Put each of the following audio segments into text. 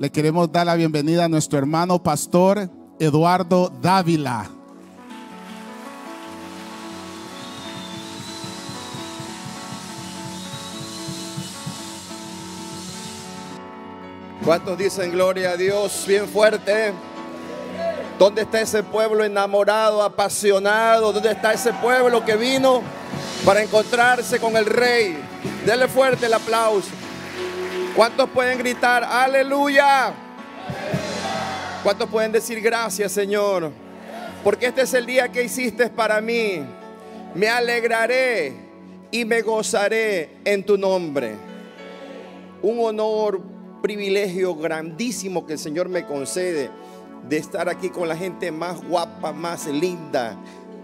Le queremos dar la bienvenida a nuestro hermano pastor Eduardo Dávila. ¿Cuántos dicen gloria a Dios bien fuerte? ¿Dónde está ese pueblo enamorado, apasionado? ¿Dónde está ese pueblo que vino para encontrarse con el rey? Dele fuerte el aplauso. ¿Cuántos pueden gritar aleluya? ¿Cuántos pueden decir gracias, Señor? Porque este es el día que hiciste para mí. Me alegraré y me gozaré en tu nombre. Un honor, privilegio grandísimo que el Señor me concede de estar aquí con la gente más guapa, más linda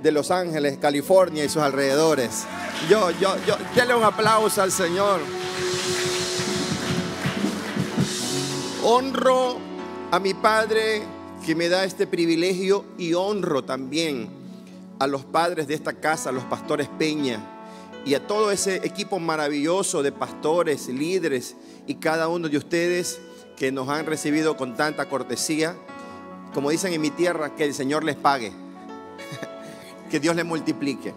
de Los Ángeles, California y sus alrededores. Yo, yo, yo, denle un aplauso al Señor. Honro a mi Padre que me da este privilegio y honro también a los padres de esta casa, a los pastores Peña y a todo ese equipo maravilloso de pastores, líderes y cada uno de ustedes que nos han recibido con tanta cortesía. Como dicen en mi tierra, que el Señor les pague, que Dios les multiplique.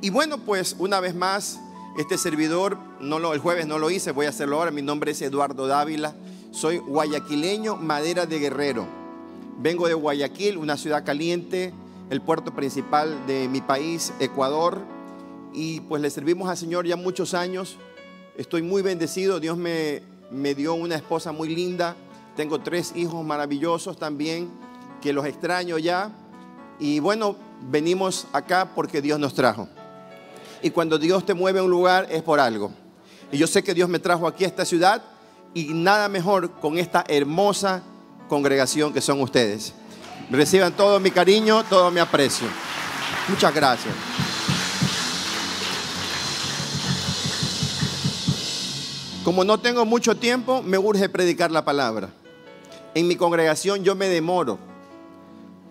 Y bueno, pues una vez más, este servidor, no lo, el jueves no lo hice, voy a hacerlo ahora. Mi nombre es Eduardo Dávila, soy guayaquileño, madera de guerrero. Vengo de Guayaquil, una ciudad caliente, el puerto principal de mi país, Ecuador. Y pues le servimos al Señor ya muchos años. Estoy muy bendecido, Dios me, me dio una esposa muy linda. Tengo tres hijos maravillosos también, que los extraño ya. Y bueno, venimos acá porque Dios nos trajo. Y cuando Dios te mueve a un lugar es por algo. Y yo sé que Dios me trajo aquí a esta ciudad y nada mejor con esta hermosa congregación que son ustedes. Reciban todo mi cariño, todo mi aprecio. Muchas gracias. Como no tengo mucho tiempo, me urge predicar la palabra. En mi congregación yo me demoro,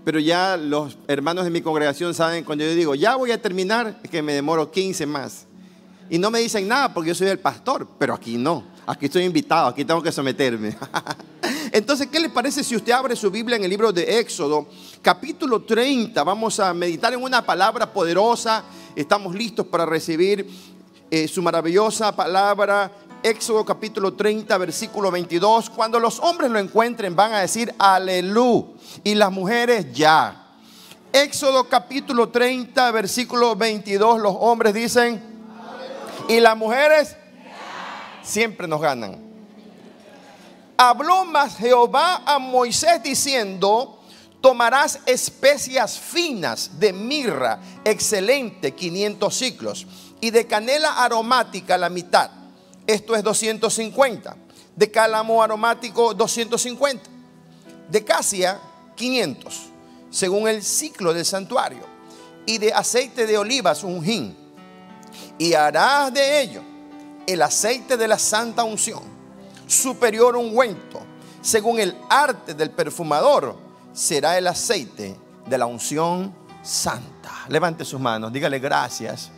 pero ya los hermanos de mi congregación saben cuando yo digo, ya voy a terminar, es que me demoro 15 más. Y no me dicen nada porque yo soy el pastor, pero aquí no, aquí estoy invitado, aquí tengo que someterme. Entonces, ¿qué le parece si usted abre su Biblia en el libro de Éxodo, capítulo 30? Vamos a meditar en una palabra poderosa, estamos listos para recibir eh, su maravillosa palabra Éxodo capítulo 30, versículo 22. Cuando los hombres lo encuentren van a decir aleluya y las mujeres ya. Éxodo capítulo 30, versículo 22, los hombres dicen y las mujeres siempre nos ganan. Habló más Jehová a Moisés diciendo, tomarás especias finas de mirra, excelente, 500 ciclos, y de canela aromática la mitad esto es 250. De cálamo aromático 250. De casia 500, según el ciclo del santuario. Y de aceite de olivas un hin. Y harás de ello el aceite de la santa unción, superior ungüento, según el arte del perfumador, será el aceite de la unción santa. Levante sus manos, dígale gracias.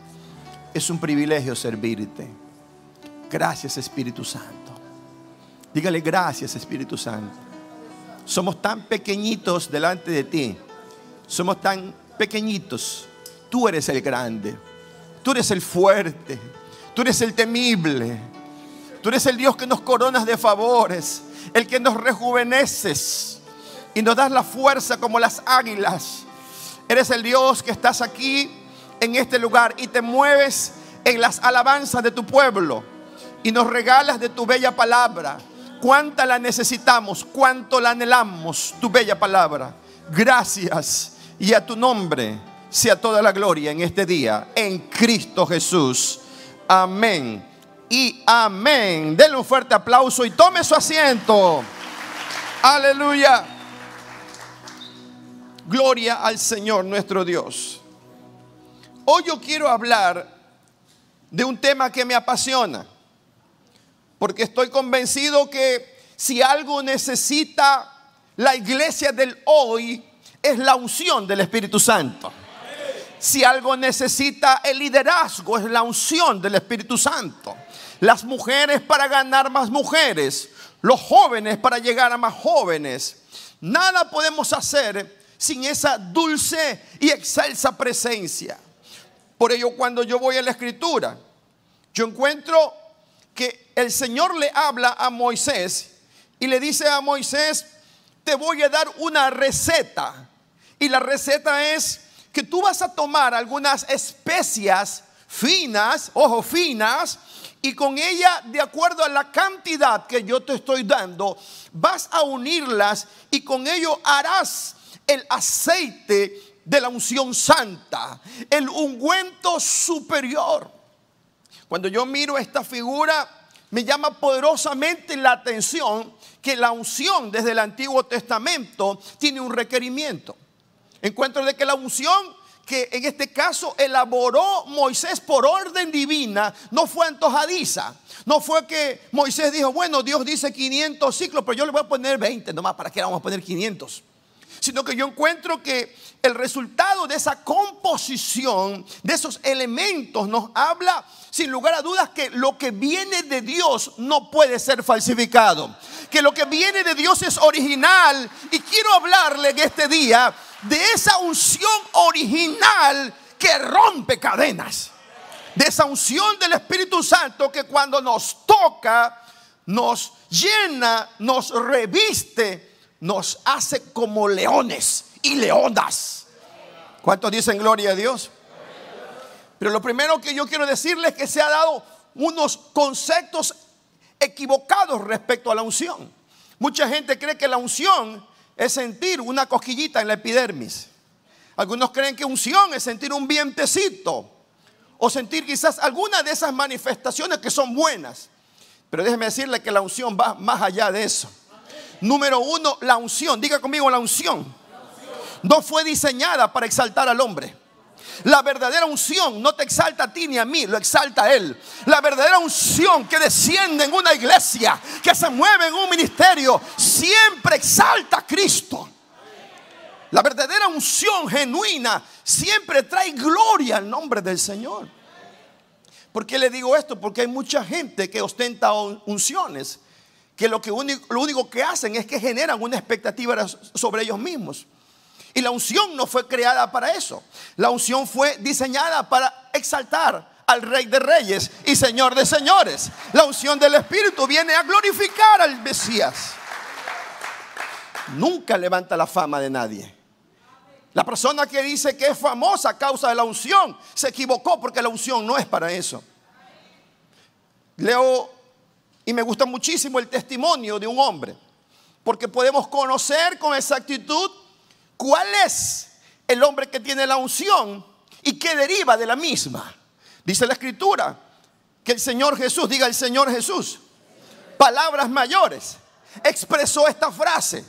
Es un privilegio servirte. Gracias Espíritu Santo. Dígale gracias Espíritu Santo. Somos tan pequeñitos delante de ti. Somos tan pequeñitos. Tú eres el grande. Tú eres el fuerte. Tú eres el temible. Tú eres el Dios que nos coronas de favores. El que nos rejuveneces. Y nos das la fuerza como las águilas. Eres el Dios que estás aquí en este lugar y te mueves en las alabanzas de tu pueblo y nos regalas de tu bella palabra. Cuánta la necesitamos, cuánto la anhelamos, tu bella palabra. Gracias y a tu nombre sea toda la gloria en este día, en Cristo Jesús. Amén y amén. Denle un fuerte aplauso y tome su asiento. Aleluya. Gloria al Señor nuestro Dios. Hoy yo quiero hablar de un tema que me apasiona. Porque estoy convencido que si algo necesita la iglesia del hoy es la unción del Espíritu Santo. Si algo necesita el liderazgo es la unción del Espíritu Santo. Las mujeres para ganar más mujeres, los jóvenes para llegar a más jóvenes. Nada podemos hacer sin esa dulce y excelsa presencia. Por ello, cuando yo voy a la escritura, yo encuentro que el Señor le habla a Moisés y le dice a Moisés, te voy a dar una receta. Y la receta es que tú vas a tomar algunas especias finas, ojo, finas, y con ella, de acuerdo a la cantidad que yo te estoy dando, vas a unirlas y con ello harás el aceite de la unción santa, el ungüento superior. Cuando yo miro esta figura, me llama poderosamente la atención que la unción desde el Antiguo Testamento tiene un requerimiento. Encuentro de que la unción que en este caso elaboró Moisés por orden divina no fue antojadiza. No fue que Moisés dijo, bueno, Dios dice 500 ciclos, pero yo le voy a poner 20 nomás, ¿para qué vamos a poner 500? Sino que yo encuentro que el resultado de esa composición, de esos elementos, nos habla sin lugar a dudas que lo que viene de Dios no puede ser falsificado. Que lo que viene de Dios es original. Y quiero hablarle en este día de esa unción original que rompe cadenas. De esa unción del Espíritu Santo que cuando nos toca, nos llena, nos reviste nos hace como leones y leonas. ¿Cuántos dicen gloria a Dios? Pero lo primero que yo quiero decirles es que se ha dado unos conceptos equivocados respecto a la unción. Mucha gente cree que la unción es sentir una cosquillita en la epidermis. Algunos creen que unción es sentir un vientecito o sentir quizás alguna de esas manifestaciones que son buenas. Pero déjeme decirle que la unción va más allá de eso. Número uno, la unción. Diga conmigo la unción. No fue diseñada para exaltar al hombre. La verdadera unción no te exalta a ti ni a mí, lo exalta a Él. La verdadera unción que desciende en una iglesia, que se mueve en un ministerio, siempre exalta a Cristo. La verdadera unción genuina siempre trae gloria al nombre del Señor. ¿Por qué le digo esto? Porque hay mucha gente que ostenta unciones que lo, que lo único que hacen es que generan una expectativa sobre ellos mismos. Y la unción no fue creada para eso. La unción fue diseñada para exaltar al Rey de Reyes y Señor de Señores. La unción del Espíritu viene a glorificar al Mesías. Nunca levanta la fama de nadie. La persona que dice que es famosa a causa de la unción se equivocó porque la unción no es para eso. Leo y me gusta muchísimo el testimonio de un hombre, porque podemos conocer con exactitud cuál es el hombre que tiene la unción y qué deriva de la misma. Dice la escritura que el Señor Jesús, diga el Señor Jesús, palabras mayores, expresó esta frase,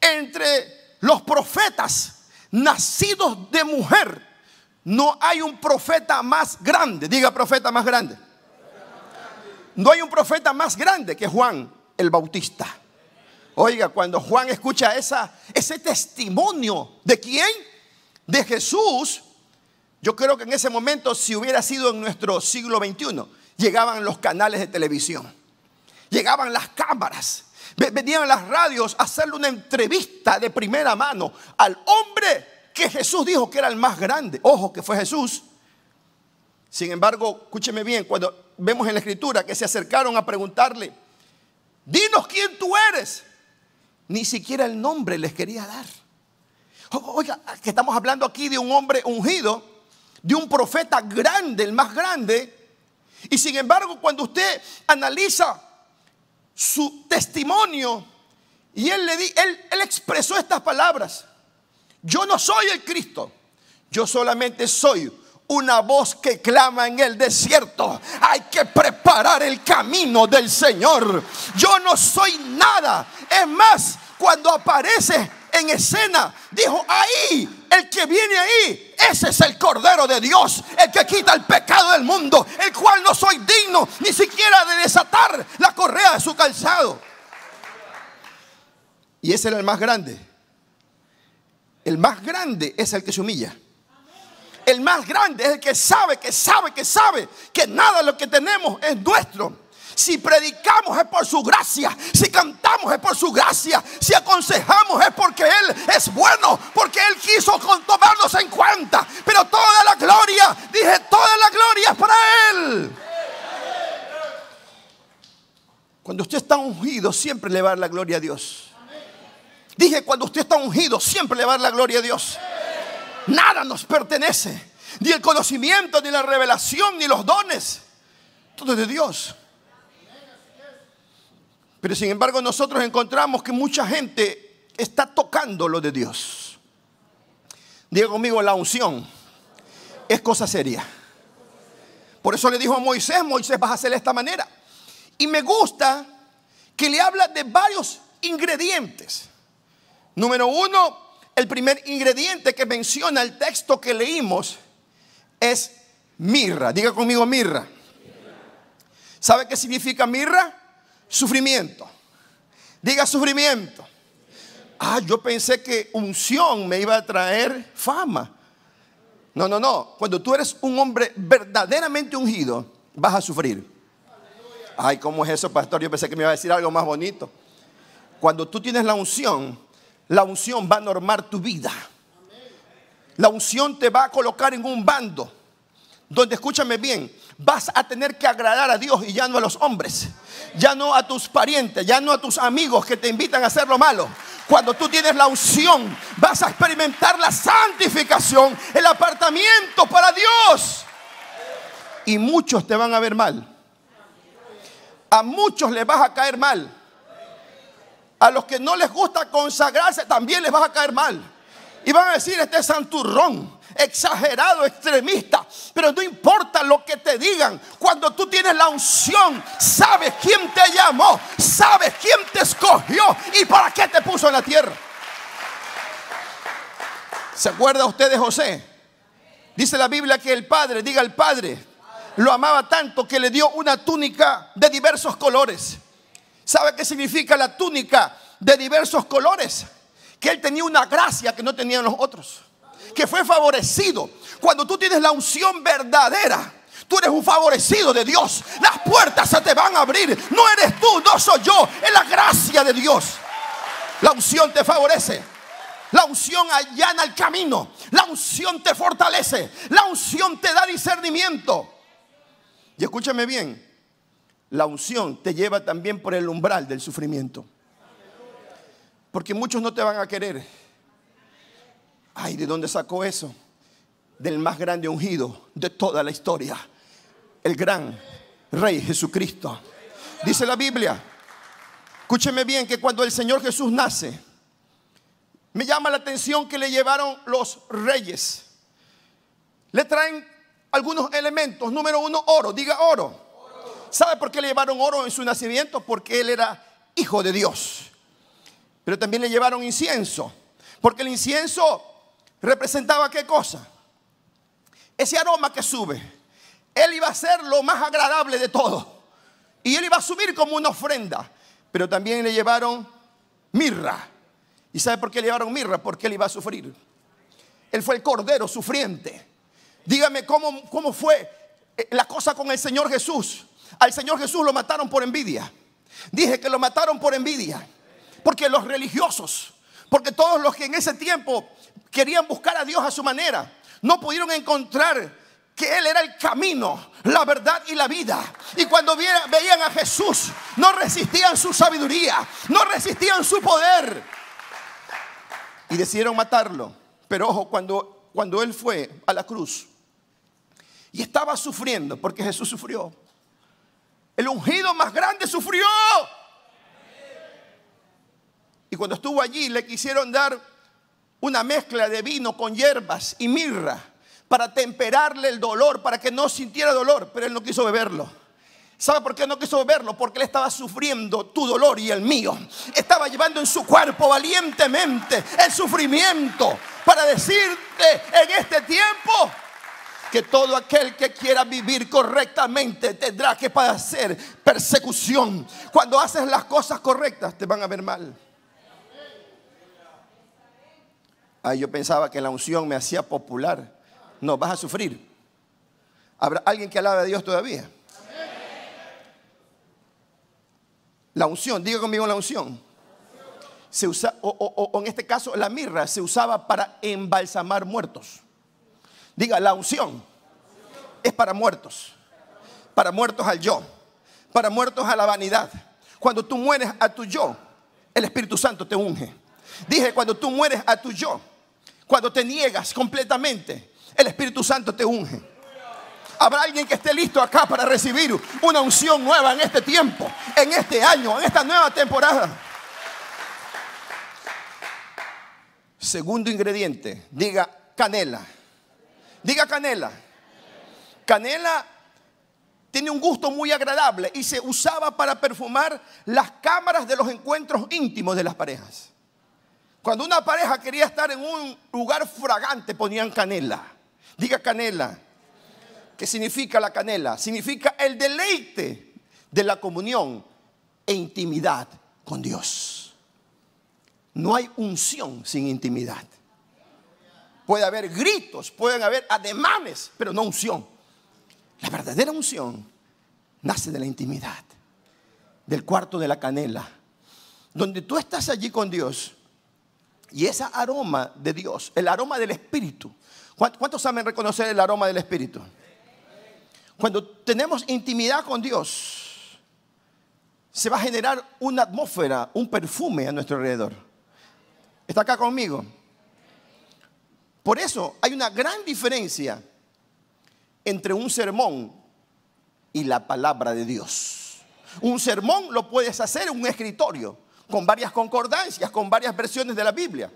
entre los profetas nacidos de mujer, no hay un profeta más grande, diga profeta más grande no hay un profeta más grande que Juan el Bautista. Oiga, cuando Juan escucha ese testimonio de quién? De Jesús. Yo creo que en ese momento, si hubiera sido en nuestro siglo XXI, llegaban los canales de televisión, llegaban las cámaras, venían las radios a hacerle una entrevista de primera mano al hombre que Jesús dijo que era el más grande. Ojo, que fue Jesús. Sin embargo, escúcheme bien, cuando vemos en la escritura que se acercaron a preguntarle, dinos quién tú eres. Ni siquiera el nombre les quería dar. Oiga, que estamos hablando aquí de un hombre ungido, de un profeta grande, el más grande. Y sin embargo, cuando usted analiza su testimonio, y él, le di, él, él expresó estas palabras, yo no soy el Cristo, yo solamente soy una voz que clama en el desierto. Hay que preparar el camino del Señor. Yo no soy nada. Es más, cuando aparece en escena, dijo, ahí, el que viene ahí, ese es el Cordero de Dios, el que quita el pecado del mundo, el cual no soy digno ni siquiera de desatar la correa de su calzado. Y ese era el más grande. El más grande es el que se humilla. El más grande es el que sabe, que sabe, que sabe que nada de lo que tenemos es nuestro. Si predicamos es por su gracia. Si cantamos es por su gracia. Si aconsejamos es porque Él es bueno. Porque Él quiso tomarnos en cuenta. Pero toda la gloria, dije, toda la gloria es para Él. Cuando usted está ungido, siempre le va la gloria a Dios. Dije, cuando usted está ungido, siempre le va a la gloria a Dios. Nada nos pertenece. Ni el conocimiento, ni la revelación, ni los dones. Todo es de Dios. Pero sin embargo nosotros encontramos que mucha gente está tocando lo de Dios. Diga conmigo, la unción es cosa seria. Por eso le dijo a Moisés, Moisés vas a hacer de esta manera. Y me gusta que le habla de varios ingredientes. Número uno, el primer ingrediente que menciona el texto que leímos es mirra. Diga conmigo mirra. ¿Sabe qué significa mirra? Sufrimiento. Diga sufrimiento. Ah, yo pensé que unción me iba a traer fama. No, no, no. Cuando tú eres un hombre verdaderamente ungido, vas a sufrir. Ay, ¿cómo es eso, pastor? Yo pensé que me iba a decir algo más bonito. Cuando tú tienes la unción, la unción va a normar tu vida. La unción te va a colocar en un bando donde, escúchame bien, vas a tener que agradar a Dios y ya no a los hombres, ya no a tus parientes, ya no a tus amigos que te invitan a hacer lo malo. Cuando tú tienes la unción, vas a experimentar la santificación, el apartamiento para Dios. Y muchos te van a ver mal. A muchos les vas a caer mal. A los que no les gusta consagrarse también les vas a caer mal. Y van a decir, este santurrón, exagerado, extremista. Pero no importa lo que te digan. Cuando tú tienes la unción, sabes quién te llamó, sabes quién te escogió y para qué te puso en la tierra. ¿Se acuerda usted de José? Dice la Biblia que el padre, diga el padre, lo amaba tanto que le dio una túnica de diversos colores. ¿Sabe qué significa la túnica de diversos colores? Que él tenía una gracia que no tenían los otros. Que fue favorecido. Cuando tú tienes la unción verdadera, tú eres un favorecido de Dios. Las puertas se te van a abrir. No eres tú, no soy yo. Es la gracia de Dios. La unción te favorece. La unción allana el camino. La unción te fortalece. La unción te da discernimiento. Y escúchame bien, la unción te lleva también por el umbral del sufrimiento. Porque muchos no te van a querer. Ay, ¿de dónde sacó eso? Del más grande ungido de toda la historia. El gran Rey Jesucristo. Dice la Biblia, escúcheme bien, que cuando el Señor Jesús nace, me llama la atención que le llevaron los reyes. Le traen algunos elementos. Número uno, oro. Diga oro. ¿Sabe por qué le llevaron oro en su nacimiento? Porque él era hijo de Dios. Pero también le llevaron incienso. Porque el incienso representaba qué cosa? Ese aroma que sube. Él iba a ser lo más agradable de todo. Y él iba a subir como una ofrenda. Pero también le llevaron mirra. ¿Y sabe por qué le llevaron mirra? Porque él iba a sufrir. Él fue el cordero sufriente. Dígame cómo, cómo fue eh, la cosa con el Señor Jesús. Al Señor Jesús lo mataron por envidia. Dije que lo mataron por envidia. Porque los religiosos, porque todos los que en ese tiempo querían buscar a Dios a su manera, no pudieron encontrar que Él era el camino, la verdad y la vida. Y cuando veían a Jesús, no resistían su sabiduría, no resistían su poder. Y decidieron matarlo. Pero ojo, cuando, cuando Él fue a la cruz y estaba sufriendo, porque Jesús sufrió, el ungido más grande sufrió. Y cuando estuvo allí le quisieron dar una mezcla de vino con hierbas y mirra para temperarle el dolor, para que no sintiera dolor, pero él no quiso beberlo. ¿Sabe por qué no quiso beberlo? Porque él estaba sufriendo tu dolor y el mío. Estaba llevando en su cuerpo valientemente el sufrimiento para decirte en este tiempo, que todo aquel que quiera vivir correctamente tendrá que padecer persecución. Cuando haces las cosas correctas te van a ver mal. Ay, yo pensaba que la unción me hacía popular. No, vas a sufrir. ¿Habrá alguien que alabe a Dios todavía? La unción, diga conmigo la unción. Se usa, o, o- o en este caso, la mirra se usaba para embalsamar muertos. Diga, la unción es para muertos. Para muertos al yo. Para muertos a la vanidad. Cuando tú mueres a tu yo, el Espíritu Santo te unge. Dije, cuando tú mueres a tu yo, cuando te niegas completamente, el Espíritu Santo te unge. Habrá alguien que esté listo acá para recibir una unción nueva en este tiempo, en este año, en esta nueva temporada. Segundo ingrediente, diga canela. Diga canela. Canela tiene un gusto muy agradable y se usaba para perfumar las cámaras de los encuentros íntimos de las parejas. Cuando una pareja quería estar en un lugar fragante ponían canela. Diga canela. ¿Qué significa la canela? Significa el deleite de la comunión e intimidad con Dios. No hay unción sin intimidad. Puede haber gritos, pueden haber ademanes, pero no unción. La verdadera unción nace de la intimidad, del cuarto de la canela, donde tú estás allí con Dios y ese aroma de Dios, el aroma del Espíritu. ¿Cuántos saben reconocer el aroma del Espíritu? Cuando tenemos intimidad con Dios, se va a generar una atmósfera, un perfume a nuestro alrededor. ¿Está acá conmigo? Por eso hay una gran diferencia entre un sermón y la palabra de Dios. Un sermón lo puedes hacer en un escritorio, con varias concordancias, con varias versiones de la Biblia.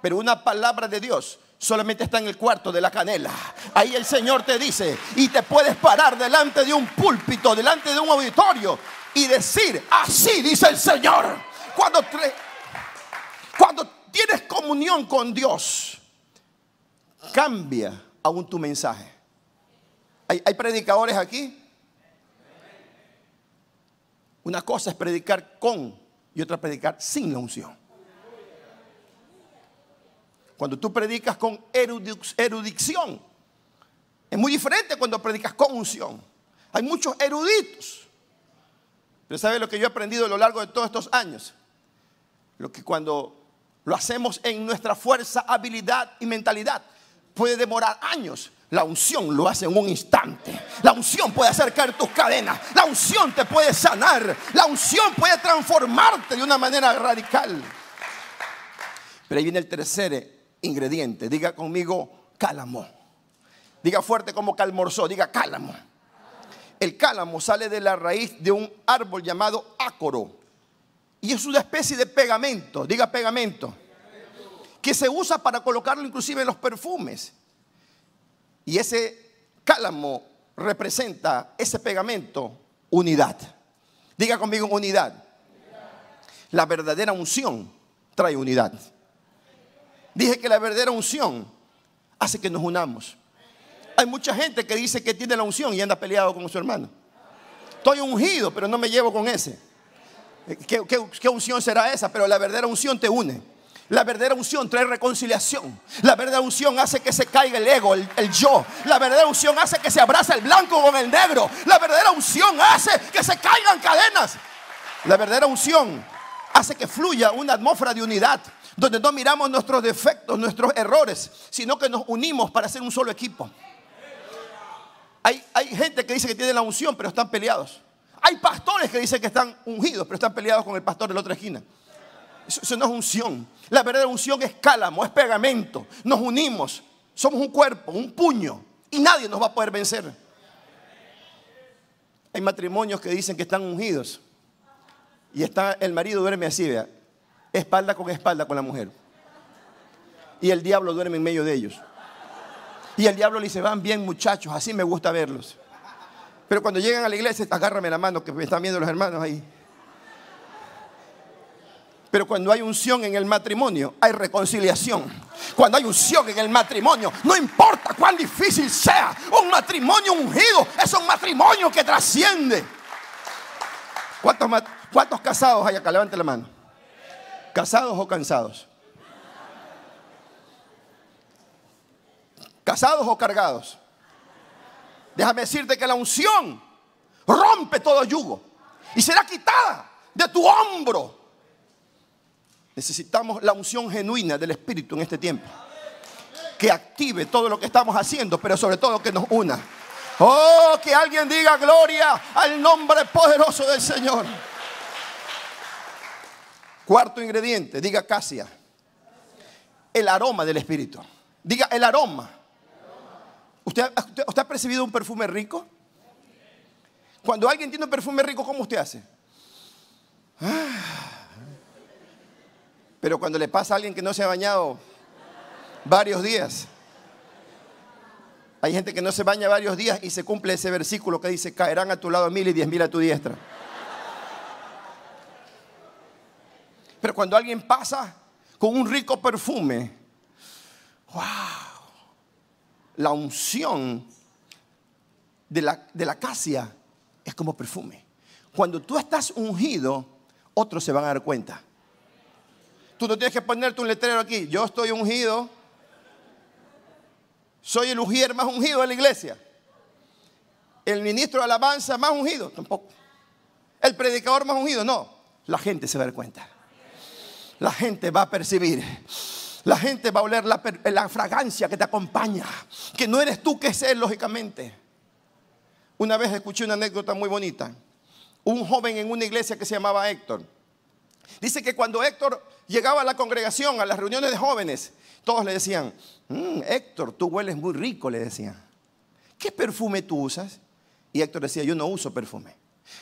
Pero una palabra de Dios solamente está en el cuarto de la canela. Ahí el Señor te dice, y te puedes parar delante de un púlpito, delante de un auditorio, y decir, así dice el Señor. Cuando, tienes comunión con Dios, cambia aún tu mensaje. ¿Hay, predicadores aquí? Una cosa es predicar con y otra predicar sin la unción. Cuando tú predicas con erudic- erudición, es muy diferente cuando predicas con unción. Hay muchos eruditos. Pero ¿sabe lo que yo he aprendido a lo largo de todos estos años? Lo que cuando lo hacemos en nuestra fuerza, habilidad y mentalidad puede demorar años. La unción lo hace en un instante. La unción puede acercar tus cadenas. La unción te puede sanar. La unción puede transformarte de una manera radical. Pero ahí viene el tercer ingrediente. Diga conmigo cálamo. Diga fuerte como calmorzó. Diga cálamo. El cálamo sale de la raíz de un árbol llamado ácoro. Y es una especie de pegamento. Diga pegamento. Que se usa para colocarlo inclusive en los perfumes. Y ese cálamo representa ese pegamento, unidad. Diga conmigo unidad. La verdadera unción trae unidad. Dije que la verdadera unción hace que nos unamos. Hay mucha gente que dice que tiene la unción y anda peleado con su hermano. Estoy ungido, pero no me llevo con ese. ¿Qué, unción será esa? Pero la verdadera unción te une. La verdadera unción trae reconciliación. La verdadera unción hace que se caiga el ego, el, yo. La verdadera unción hace que se abrace el blanco con el negro. La verdadera unción hace que se caigan cadenas. La verdadera unción hace que fluya una atmósfera de unidad, donde no miramos nuestros defectos, nuestros errores, sino que nos unimos para ser un solo equipo. Hay, hay gente que dice que tiene la unción, pero están peleados. Hay pastores que dicen que están ungidos, pero están peleados con el pastor de la otra esquina. Eso, no es unción. La verdadera unción es cálamo, es pegamento. Nos unimos. Somos un cuerpo, un puño. Y nadie nos va a poder vencer. Hay matrimonios que dicen que están ungidos. Y está, el marido duerme así, vea. Espalda con espalda con la mujer. Y el diablo duerme en medio de ellos. Y el diablo le dice, van bien muchachos, así me gusta verlos. Pero cuando llegan a la iglesia, agárrame la mano que me están viendo los hermanos ahí. Pero cuando hay unción en el matrimonio, hay reconciliación. Cuando hay unción en el matrimonio, no importa cuán difícil sea, un matrimonio ungido es un matrimonio que trasciende. ¿Cuántos, casados hay acá? Levante la mano. ¿Casados o cansados? ¿Casados o cargados? Déjame decirte que la unción rompe todo yugo y será quitada de tu hombro. Necesitamos la unción genuina del Espíritu en este tiempo. Que active todo lo que estamos haciendo, pero sobre todo que nos una. Oh, que alguien diga gloria al nombre poderoso del Señor. Cuarto ingrediente, diga casia. El aroma del Espíritu. Diga el aroma. ¿Usted, ha percibido un perfume rico? Cuando alguien tiene un perfume rico, ¿cómo usted hace? Ah. Pero cuando le pasa a alguien que no se ha bañado varios días, hay gente que no se baña varios días y se cumple ese versículo que dice, caerán a tu lado mil y diez mil a tu diestra. Pero cuando alguien pasa con un rico perfume, wow, la unción de la, de la acacia es como perfume. Cuando tú estás ungido, otros se van a dar cuenta. Tú no tienes que ponerte un letrero aquí. Yo estoy ungido. Soy el ujier más ungido de la iglesia. El ministro de alabanza más ungido, tampoco. El predicador más ungido, no. La gente se va a dar cuenta. La gente va a percibir. La gente va a oler la, fragancia que te acompaña. Que no eres tú que es lógicamente. Una vez escuché una anécdota muy bonita. Un joven en una iglesia que se llamaba Héctor. Dice que cuando Héctor llegaba a la congregación, a las reuniones de jóvenes, todos le decían, mm, Héctor, tú hueles muy rico, le decían. ¿Qué perfume tú usas? Y Héctor decía, yo no uso perfume.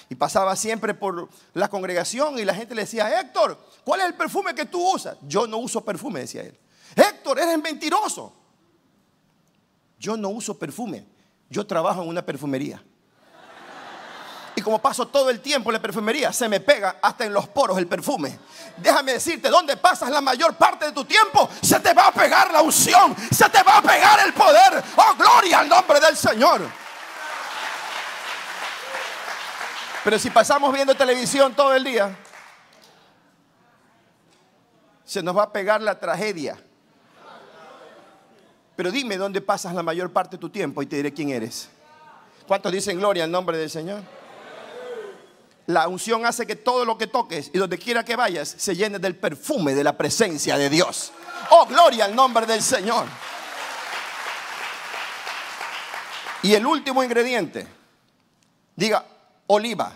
Y pasaba siempre por la congregación y la gente le decía, Héctor, ¿cuál es el perfume que tú usas? Yo no uso perfume, decía él. Héctor, eres mentiroso. Yo no uso perfume. Yo trabajo en una perfumería. Como paso todo el tiempo en la perfumería, se me pega hasta en los poros el perfume. Déjame decirte, donde pasas la mayor parte de tu tiempo, se te va a pegar la unción, se te va a pegar el poder. Oh, gloria al nombre del Señor. Pero si pasamos viendo televisión todo el día, se nos va a pegar la tragedia. Pero dime dónde pasas la mayor parte de tu tiempo y te diré quién eres. ¿Cuántos dicen gloria al nombre del Señor? La unción hace que todo lo que toques y donde quiera que vayas se llene del perfume de la presencia de Dios. Oh, gloria al nombre del Señor. Y el último ingrediente, diga oliva.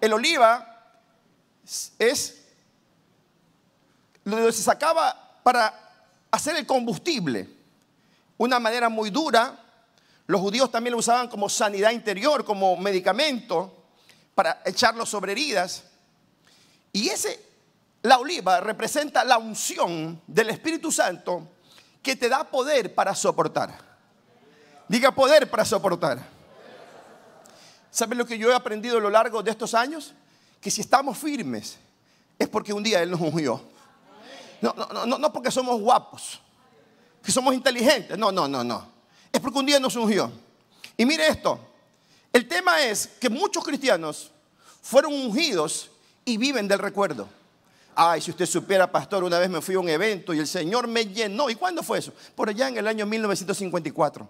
El oliva es lo que se sacaba para hacer el combustible. Una manera muy dura. Los judíos también lo usaban como sanidad interior, como medicamento para echarlo sobre heridas. Y ese, la oliva representa la unción del Espíritu Santo que te da poder para soportar. Diga poder para soportar. ¿Saben lo que yo he aprendido a lo largo de estos años? Que si estamos firmes es porque un día Él nos ungió. No, no, no, no porque somos guapos, que somos inteligentes. No, no, no, no. Es porque un día nos ungió. Y mire esto. El tema es que muchos cristianos fueron ungidos y viven del recuerdo. Ay, si usted supiera, pastor, una vez me fui a un evento y el Señor me llenó. ¿Y cuándo fue eso? Por allá en el año 1954.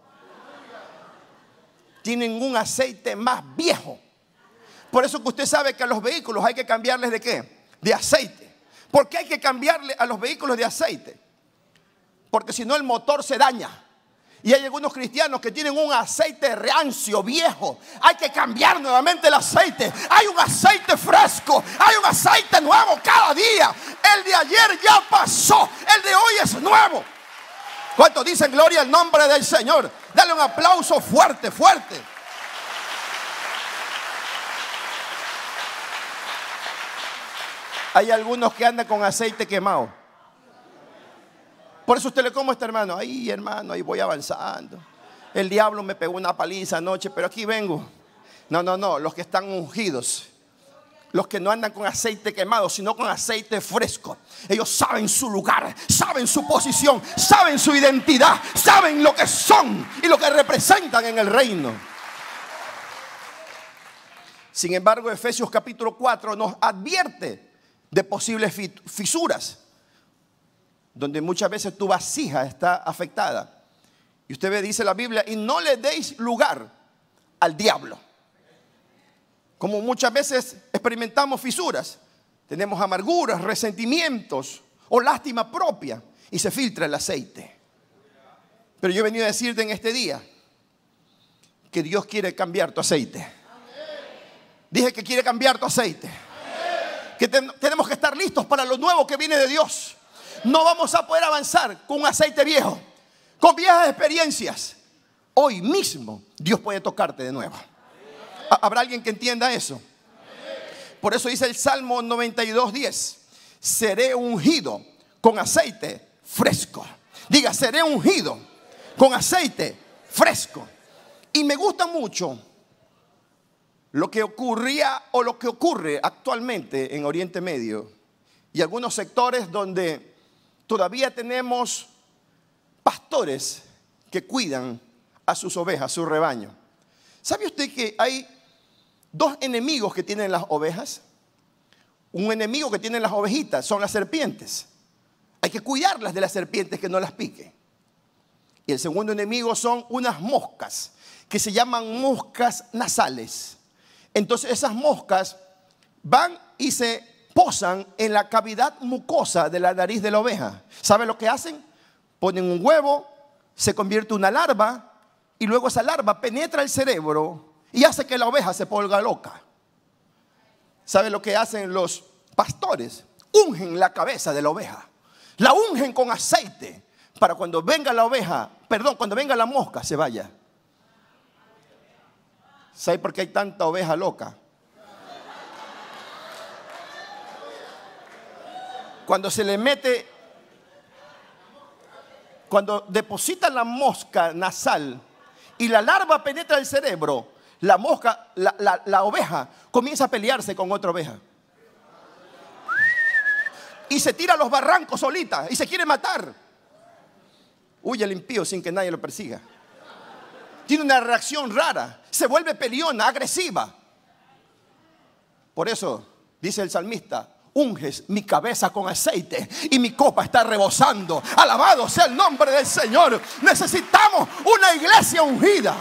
Tienen un aceite más viejo. Por eso que usted sabe que a los vehículos hay que cambiarles de qué? De aceite. ¿Por qué hay que cambiarle a los vehículos de aceite? Porque si no el motor se daña. Y hay algunos cristianos que tienen un aceite rancio, viejo. Hay que cambiar nuevamente el aceite. Hay un aceite fresco. Hay un aceite nuevo cada día. El de ayer ya pasó. El de hoy es nuevo. ¿Cuántos dicen gloria al nombre del Señor? Dale un aplauso fuerte, fuerte. Hay algunos que andan con aceite quemado. Por eso usted le como a este hermano. Ay, hermano, ahí voy avanzando. El diablo me pegó una paliza anoche, pero aquí vengo. No, no, no. Los que están ungidos. Los que no andan con aceite quemado, sino con aceite fresco. Ellos saben su lugar, saben su posición, saben su identidad, saben lo que son y lo que representan en el reino. Sin embargo, Efesios capítulo 4 nos advierte de posibles fisuras, donde muchas veces tu vasija está afectada. Y usted ve, dice la Biblia, y no le deis lugar al diablo. Como muchas veces experimentamos fisuras, tenemos amarguras, resentimientos o lástima propia y se filtra el aceite. Pero yo he venido a decirte en este día que Dios quiere cambiar tu aceite. Dije que quiere cambiar tu aceite. Que tenemos que estar listos para lo nuevo que viene de Dios. No vamos a poder avanzar con aceite viejo, con viejas experiencias. Hoy mismo Dios puede tocarte de nuevo. ¿Habrá alguien que entienda eso? Por eso dice el Salmo 92, 10. Seré ungido con aceite fresco. Diga, seré ungido con aceite fresco. Y me gusta mucho lo que ocurría o lo que ocurre actualmente en Oriente Medio y algunos sectores donde todavía tenemos pastores que cuidan a sus ovejas, su rebaño. ¿Sabe usted que hay dos enemigos que tienen las ovejas? Un enemigo que tienen las ovejitas son las serpientes. Hay que cuidarlas de las serpientes que no las pique. Y el segundo enemigo son unas moscas que se llaman moscas nasales. Entonces esas moscas van y se posan en la cavidad mucosa de la nariz de la oveja. ¿Sabe lo que hacen? Ponen un huevo, se convierte en una larva y luego esa larva penetra el cerebro y hace que la oveja se ponga loca. ¿Sabe lo que hacen los pastores? Ungen la cabeza de la oveja. La ungen con aceite para cuando venga la oveja, perdón, cuando venga la mosca se vaya. ¿Sabe por qué hay tanta oveja loca? Cuando se le mete, cuando deposita la mosca nasal y la larva penetra el cerebro, la mosca, la, la oveja comienza a pelearse con otra oveja y se tira a los barrancos solita y se quiere matar. Huye el impío sin que nadie lo persiga. Tiene una reacción rara, se vuelve peleona, agresiva. Por eso dice el salmista, unges mi cabeza con aceite y mi copa está rebosando. Alabado sea el nombre del Señor. Necesitamos una iglesia ungida.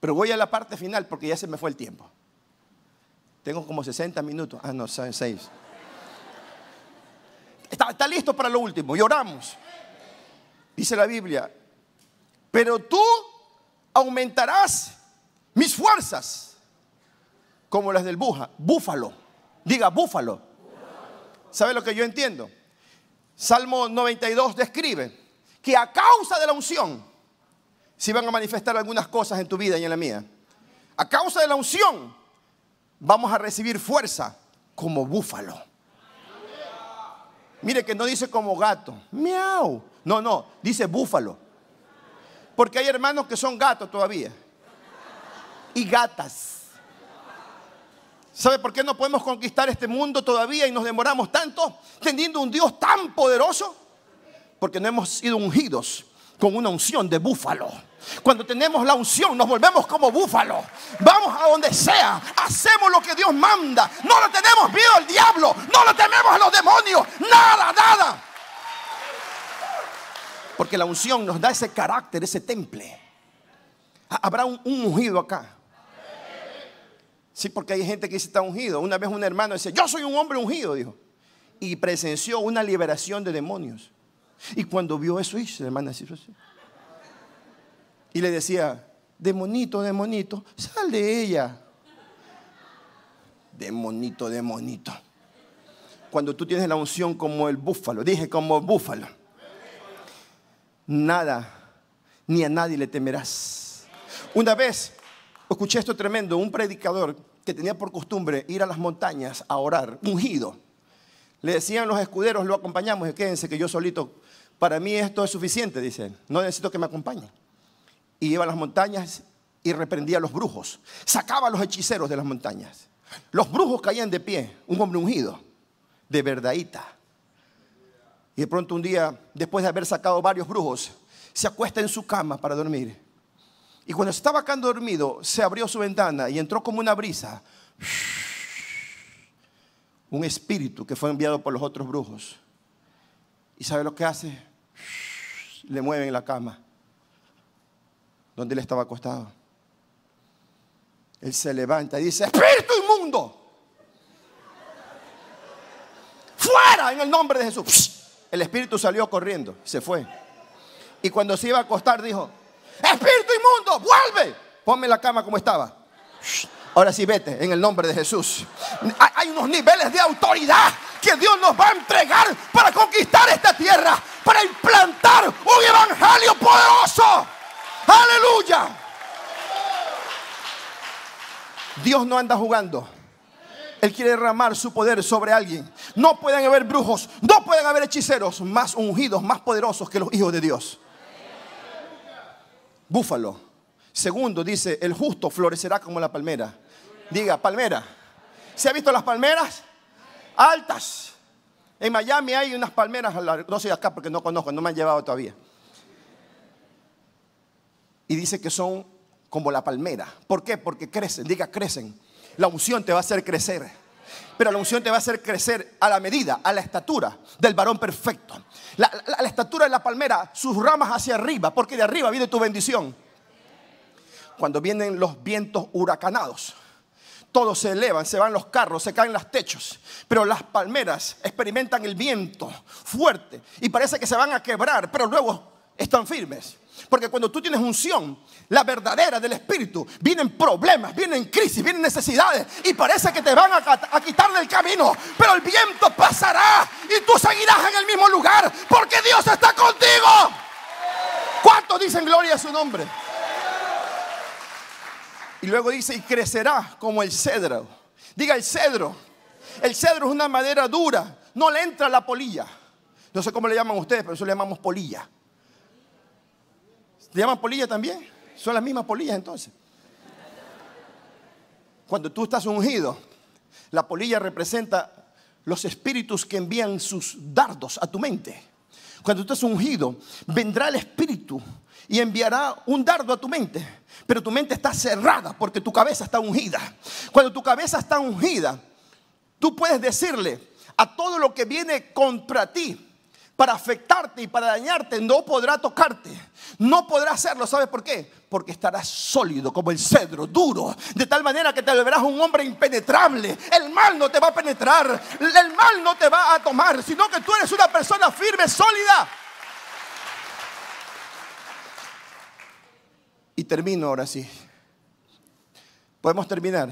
Pero voy a la parte final porque ya se me fue el tiempo. Tengo como 60 minutos. Ah, no, 6. Está, está listo para lo último. Y oramos. Dice la Biblia. Pero tú aumentarás mis fuerzas como las del buja, búfalo. Diga búfalo. ¿Sabe lo que yo entiendo? Salmo 92 describe que a causa de la unción se van a manifestar algunas cosas en tu vida y en la mía. A causa de la unción vamos a recibir fuerza como búfalo. Mire que no dice como gato, miau. No, no, dice búfalo. Porque hay hermanos que son gatos todavía. Y gatas. ¿Sabe por qué no podemos conquistar este mundo todavía y nos demoramos tanto teniendo un Dios tan poderoso? Porque no hemos sido ungidos con una unción de búfalo. Cuando tenemos la unción, nos volvemos como búfalo. Vamos a donde sea, hacemos lo que Dios manda. No le tenemos miedo al diablo, no le tememos a los demonios, nada, nada. Porque la unción nos da ese carácter, ese temple. Habrá un, ungido acá. Sí, porque hay gente que dice está ungido. Una vez un hermano dice, yo soy un hombre ungido, dijo. Y presenció una liberación de demonios. Y cuando vio eso, hizo, hermana, así, así y le decía, demonito, demonito, sal de ella. Demonito, demonito. Cuando tú tienes la unción como el búfalo, dije como búfalo, nada, ni a nadie le temerás. Una vez escuché esto tremendo, un predicador que tenía por costumbre ir a las montañas a orar, ungido. Le decían los escuderos, lo acompañamos y quédense que yo solito, para mí esto es suficiente, dice no necesito que me acompañen y iba a las montañas y reprendía a los brujos. Sacaba a los hechiceros de las montañas. Los brujos caían de pie, un hombre ungido, de verdadita. Y de pronto un día, después de haber sacado varios brujos, se acuesta en su cama para dormir. Y cuando estaba acá dormido, se abrió su ventana y entró como una brisa. Un espíritu que fue enviado por los otros brujos. ¿Y sabe lo que hace? Le mueven la cama donde él estaba acostado. Él se levanta y dice, espíritu inmundo, fuera en el nombre de Jesús. El espíritu salió corriendo, se fue. Y cuando se iba a acostar dijo, espíritu inmundo, vuelve, ponme la cama como estaba. Ahora sí, vete en el nombre de Jesús. Hay unos niveles de autoridad que Dios nos va a entregar para conquistar esta tierra, para implantar un evangelio poderoso. Aleluya. Dios no anda jugando. Él quiere derramar su poder sobre alguien. No pueden haber brujos, no pueden haber hechiceros más ungidos, más poderosos que los hijos de Dios. Búfalo. Segundo, dice, el justo florecerá como la palmera. Diga, palmera. ¿Se ha visto las palmeras? Altas. En Miami hay unas palmeras, no sé acá porque no conozco, no me han llevado todavía. Y dice que son como la palmera. ¿Por qué? Porque crecen, diga crecen. La unción te va a hacer crecer. Pero la unción te va a hacer crecer a la medida, a la estatura del varón perfecto. La, estatura de la palmera, sus ramas hacia arriba, porque de arriba viene tu bendición. Cuando vienen los vientos huracanados, todos se elevan, se van los carros, se caen los techos. Pero las palmeras experimentan el viento fuerte y parece que se van a quebrar, pero luego están firmes. Porque cuando tú tienes unción, la verdadera del Espíritu, vienen problemas, vienen crisis, vienen necesidades y parece que te van a, quitar del camino. Pero el viento pasará y tú seguirás en el mismo lugar porque Dios está contigo. ¿Cuántos dicen gloria a su nombre? Y luego dice, y crecerá como el cedro. Diga el cedro. El cedro es una madera dura, no le entra la polilla. No sé cómo le llaman ustedes, pero eso le llamamos polilla. ¿Le llaman polilla también? Son las mismas polillas entonces. Cuando tú estás ungido, la polilla representa los espíritus que envían sus dardos a tu mente. Cuando tú estás ungido, vendrá el espíritu y enviará un dardo a tu mente. Pero tu mente está cerrada porque tu cabeza está ungida. Cuando tu cabeza está ungida, tú puedes decirle a todo lo que viene contra ti, para afectarte y para dañarte, no podrá tocarte. No podrá hacerlo. ¿Sabes por qué? Porque estarás sólido como el cedro, duro, de tal manera que te verás un hombre impenetrable. El mal no te va a penetrar, el mal no te va a tomar, sino que tú eres una persona firme, sólida. Y termino ahora sí. ¿Podemos terminar?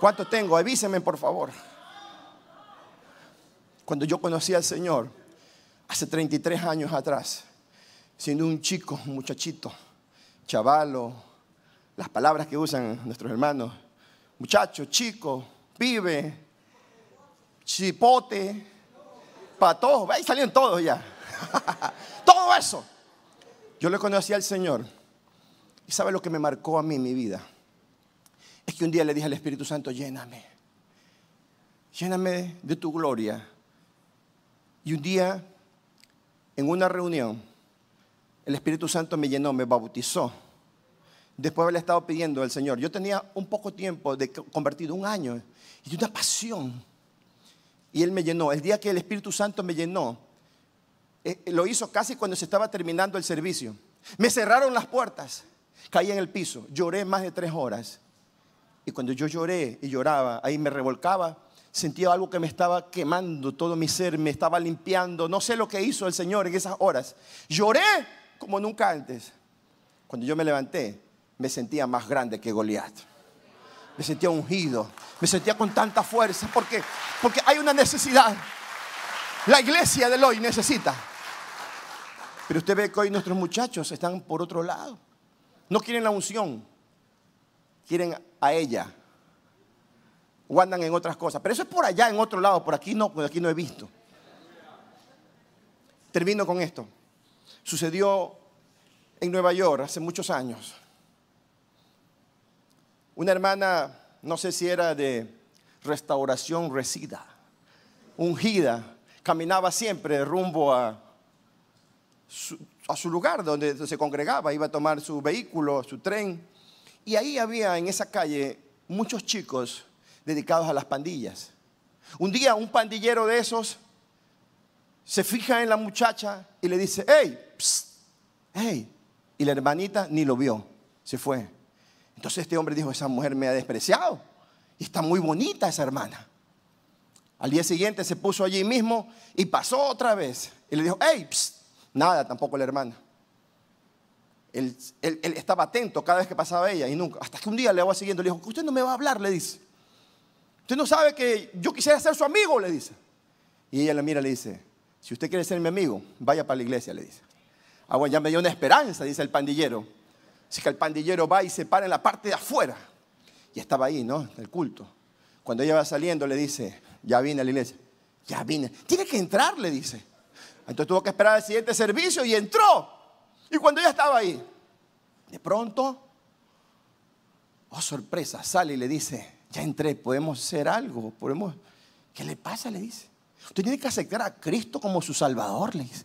¿Cuánto tengo? Avísenme por favor. Cuando yo conocí al Señor, hace 33 años atrás, siendo un chico, un muchachito, chavalo, las palabras que usan nuestros hermanos, muchacho, chico, pibe, chipote, pato, ahí salieron todos ya. Todo eso. Yo le conocí al Señor. ¿Y sabe lo que me marcó a mí mi vida? Es que un día le dije al Espíritu Santo, lléname. Lléname de tu gloria. Y un día, en una reunión, el Espíritu Santo me llenó, me bautizó. Después de haberle estado pidiendo al Señor. Yo tenía un poco tiempo de convertido, un año, y una pasión. Y Él me llenó. El día que el Espíritu Santo me llenó, eh, lo hizo casi cuando se estaba terminando el servicio. Me cerraron las puertas, caí en el piso, lloré más de tres horas. Y cuando yo lloré y lloraba, ahí me revolcaba sentía algo que me estaba quemando todo mi ser, me estaba limpiando. No sé lo que hizo el Señor en esas horas. Lloré como nunca antes. Cuando yo me levanté, me sentía más grande que Goliat. Me sentía ungido, me sentía con tanta fuerza, porque porque hay una necesidad. La iglesia de hoy necesita. Pero usted ve que hoy nuestros muchachos están por otro lado. No quieren la unción, quieren a ella o andan en otras cosas. Pero eso es por allá, en otro lado, por aquí no, por aquí no he visto. Termino con esto. Sucedió en Nueva York hace muchos años. Una hermana, no sé si era de restauración resida, ungida, caminaba siempre rumbo a su, a su lugar donde se congregaba, iba a tomar su vehículo, su tren. Y ahí había en esa calle muchos chicos dedicados a las pandillas. Un día un pandillero de esos se fija en la muchacha y le dice, hey, hey. Y la hermanita ni lo vio, se fue. Entonces este hombre dijo, esa mujer me ha despreciado. Y está muy bonita esa hermana. Al día siguiente se puso allí mismo y pasó otra vez. Y le dijo, hey, nada, tampoco la hermana. Él, estaba atento cada vez que pasaba ella y nunca. Hasta que un día le va siguiendo, le dijo, usted no me va a hablar, le dice. Usted no sabe que yo quisiera ser su amigo, le dice. Y ella le mira y le dice, si usted quiere ser mi amigo, vaya para la iglesia, le dice. Ah, bueno, ya me dio una esperanza, dice el pandillero. Así que el pandillero va y se para en la parte de afuera. Y estaba ahí, ¿no? En el culto. Cuando ella va saliendo, le dice, ya vine a la iglesia. Ya vine. Tiene que entrar, le dice. Entonces tuvo que esperar al siguiente servicio y entró. Y cuando ella estaba ahí, de pronto, oh sorpresa, sale y le dice, ya entré, podemos hacer algo, podemos... ¿Qué le pasa? Le dice. Usted tiene que aceptar a Cristo como su Salvador, le dice.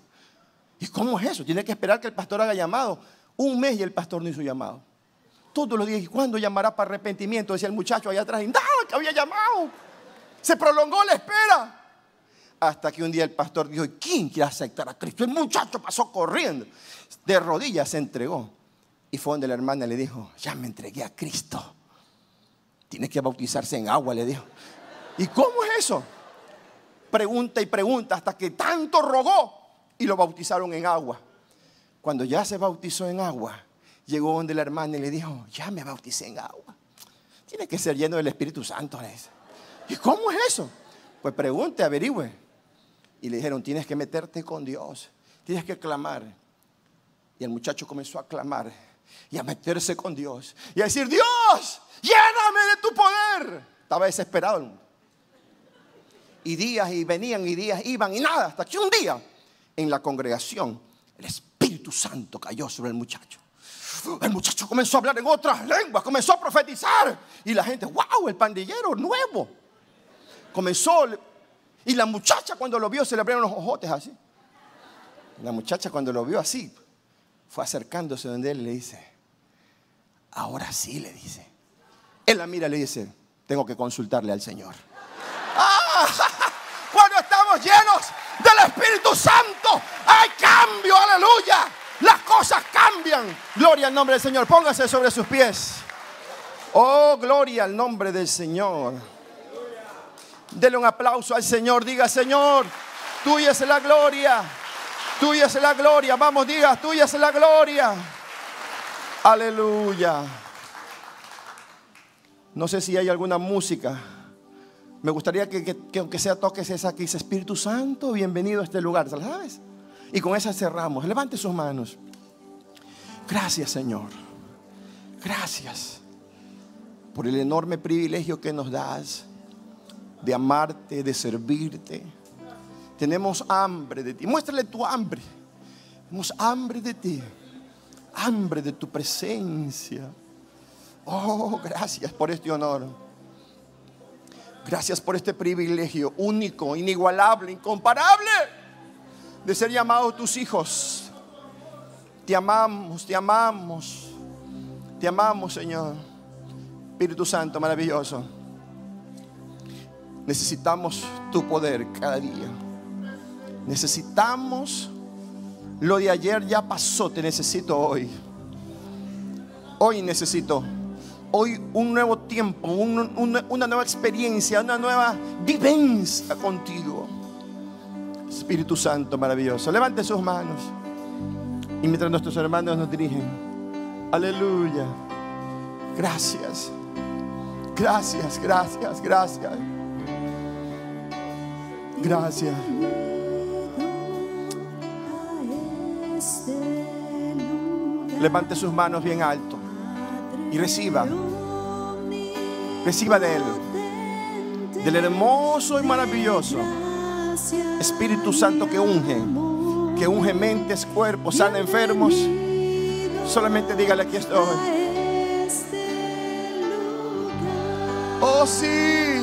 ¿Y cómo es eso? Tiene que esperar que el pastor haga llamado. Un mes y el pastor no hizo llamado. Todos los días, ¿y cuándo llamará para arrepentimiento? Decía el muchacho allá atrás, nada, que había llamado. Se prolongó la espera. Hasta que un día el pastor dijo, ¿quién quiere aceptar a Cristo? El muchacho pasó corriendo. De rodillas se entregó. Y fue donde la hermana le dijo, ya me entregué a Cristo. Tiene que bautizarse en agua, le dijo. ¿Y cómo es eso? Pregunta y pregunta hasta que tanto rogó y lo bautizaron en agua. Cuando ya se bautizó en agua, llegó donde la hermana y le dijo, ya me bauticé en agua. Tiene que ser lleno del Espíritu Santo. ¿Y cómo es eso? Pues pregunte, averigüe. Y le dijeron, tienes que meterte con Dios, tienes que clamar. Y el muchacho comenzó a clamar y a meterse con Dios y a decir, Dios, lléname de tu poder. Estaba desesperado. Y días y venían y días iban y nada, hasta que un día en la congregación el Espíritu Santo cayó sobre el muchacho. El muchacho comenzó a hablar en otras lenguas, comenzó a profetizar. Y la gente, wow, el pandillero nuevo. Comenzó, y la muchacha cuando lo vio se le abrieron los ojotes así. La muchacha cuando lo vio así, fue acercándose donde él le dice, ahora sí le dice. Él la mira y le dice, tengo que consultarle al Señor. ¡Ah! Cuando estamos llenos del Espíritu Santo, hay cambio, aleluya. Las cosas cambian. Gloria al nombre del Señor. Póngase sobre sus pies. Oh, gloria al nombre del Señor. Dele un aplauso al Señor. Diga, Señor, tuya es la gloria. Tuya es la gloria. Vamos, diga, tuya es la gloria. Aleluya. No sé si hay alguna música. Me gustaría que, aunque sea toques esa que dice Espíritu Santo, bienvenido a este lugar. ¿Sabes? Y con esa cerramos. Levante sus manos. Gracias, Señor. Gracias por el enorme privilegio que nos das de amarte, de servirte. Tenemos hambre de ti. Muéstrale tu hambre. Tenemos hambre de ti. Hambre de tu presencia. Oh, gracias por este honor. Gracias por este privilegio único, inigualable, incomparable de ser llamados tus hijos. Te amamos, te amamos, te amamos, Señor. Espíritu Santo, maravilloso. Necesitamos tu poder cada día. Necesitamos lo de ayer ya pasó, te necesito hoy. Hoy necesito. Hoy un nuevo tiempo, una nueva experiencia, una nueva vivencia contigo. Espíritu Santo maravilloso. Levante sus manos. Y mientras nuestros hermanos nos dirigen. Aleluya. Gracias. Gracias, gracias, gracias. Gracias. Levante sus manos bien alto y reciba. Reciba de Él. Del hermoso y maravilloso Espíritu Santo que unge, que unge mentes, cuerpos, sana enfermos. Solamente dígale aquí estoy. Oh sí.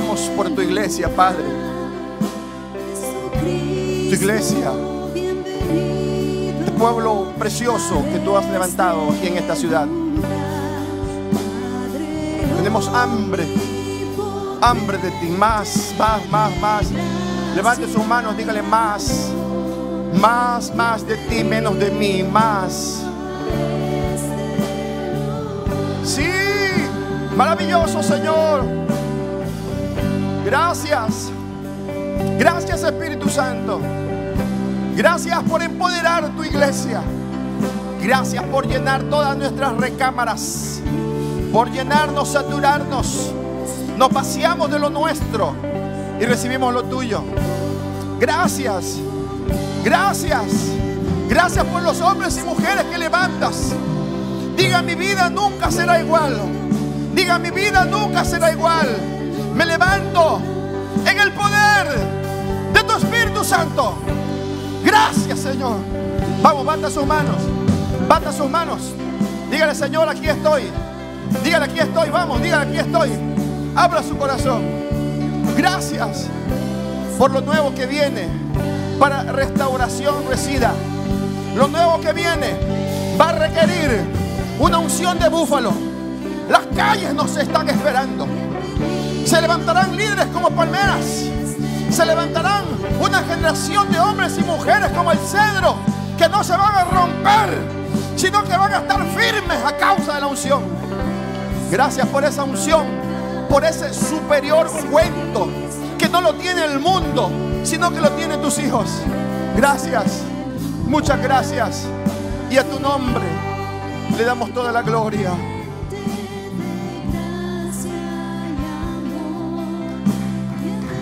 por tu iglesia, Padre. Tu iglesia. Este pueblo precioso que tú has levantado aquí en esta ciudad. Tenemos hambre, hambre de ti. Más, más, más, más. Levante sus manos, dígale más. Más, más de ti, menos de mí. Más. Sí, maravilloso Señor. Gracias. Gracias Espíritu Santo. Gracias por empoderar tu iglesia. Gracias por llenar todas nuestras recámaras. Por llenarnos, saturarnos. Nos vaciamos de lo nuestro y recibimos lo tuyo. Gracias. Gracias. Gracias por los hombres y mujeres que levantas. Diga mi vida nunca será igual. Diga mi vida nunca será igual. Me levanto en el poder de tu Espíritu Santo. Gracias Señor. Vamos, bata sus manos. Bata sus manos. Dígale Señor, aquí estoy. Dígale aquí estoy. Vamos, dígale aquí estoy. Abra su corazón. Gracias por lo nuevo que viene para restauración resida. Lo nuevo que viene va a requerir una unción de búfalo. Las calles nos están esperando. Se levantarán líderes como palmeras. Se levantarán una generación de hombres y mujeres como el cedro que no se van a romper, sino que van a estar firmes a causa de la unción. Gracias por esa unción, por ese superior cuento que no lo tiene el mundo, sino que lo tienen tus hijos. Gracias, muchas gracias. Y a tu nombre le damos toda la gloria.